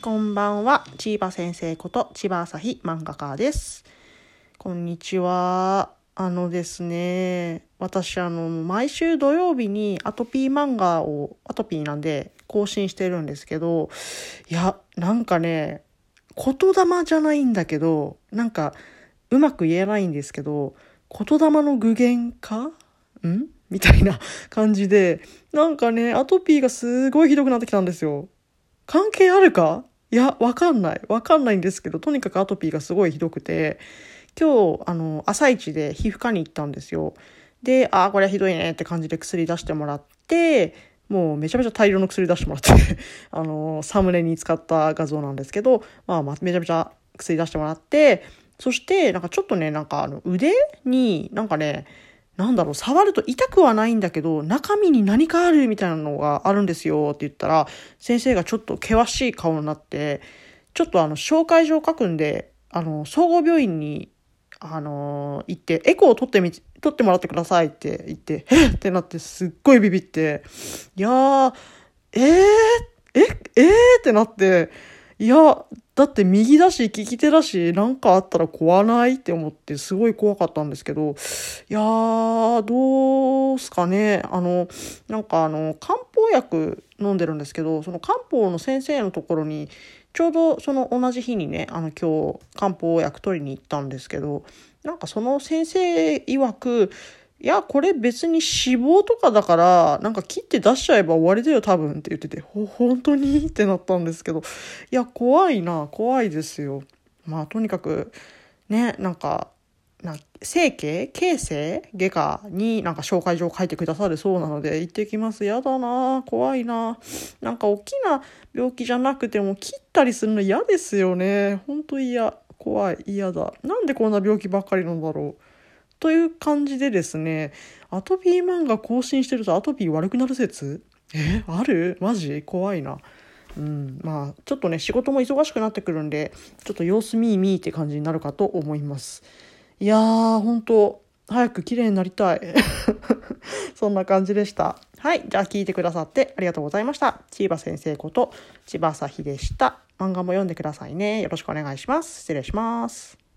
こんばんは。千葉先生こと千葉朝日漫画家です。こんにちは。あのですね、私あの、毎週土曜日にアトピー漫画を、アトピーなんで更新してるんですけど、いや、なんかね、言霊じゃないんだけど、なんか、うまく言えないんですけど、言霊の具現化？ん？みたいな感じで、なんかね、アトピーがすごいひどくなってきたんですよ。関係あるか？いや、わかんない。わかんないんですけど、とにかくアトピーがすごいひどくて、今日、あの、朝一で皮膚科に行ったんですよ。で、ああ、これはひどいねって感じで薬出してもらって、もうめちゃめちゃ大量の薬出してもらって、あの、サムネに使った画像なんですけど、まあ、まあ、めちゃめちゃ薬出してもらって、そして、なんかちょっとね、なんかあの、腕に、なんかね、なんだろう、触ると痛くはないんだけど、中身に何かあるみたいなのがあるんですよって言ったら、先生がちょっと険しい顔になって、ちょっとあの、紹介状書くんで、あの、総合病院に、あの行って、エコーを取ってみ、取ってもらってくださいって言って、えっ？ってなってすっごいビビって、いやー、えー、え、え？ー、ってなって、いや、だって右だし、利き手だし、なんかあったら怖ないって思って、すごい怖かったんですけど、いやー、どうすかね。あの、なんかあの、漢方薬飲んでるんですけど、その漢方の先生のところに、ちょうどその同じ日にね、あの今日漢方薬取りに行ったんですけど、なんかその先生曰く、いや、これ別に脂肪とかだから、なんか切って出しちゃえば終わりだよ、多分って言ってて、ほ、本当に？ってなったんですけど、いや、怖いな、怖いですよ。まあ、とにかく、ね、なんか、な整形？形成？外科になんか紹介状を書いてくださるそうなので行ってきます。やだな怖いななんか大きな病気じゃなくても切ったりするの嫌ですよね。ほんと嫌。怖い。嫌だ。なんでこんな病気ばっかりなんだろう。という感じでですね、アトピー漫画更新してるとアトピー悪くなる説？えある？マジ？怖いな。うん、まあちょっとね仕事も忙しくなってくるんでちょっと様子見ー見ーって感じになるかと思います。いやー本当早く綺麗になりたい。そんな感じでした。はいじゃあ聞いてくださってありがとうございました。千葉先生こと千葉朝日でした。漫画も読んでくださいね。よろしくお願いします。失礼します。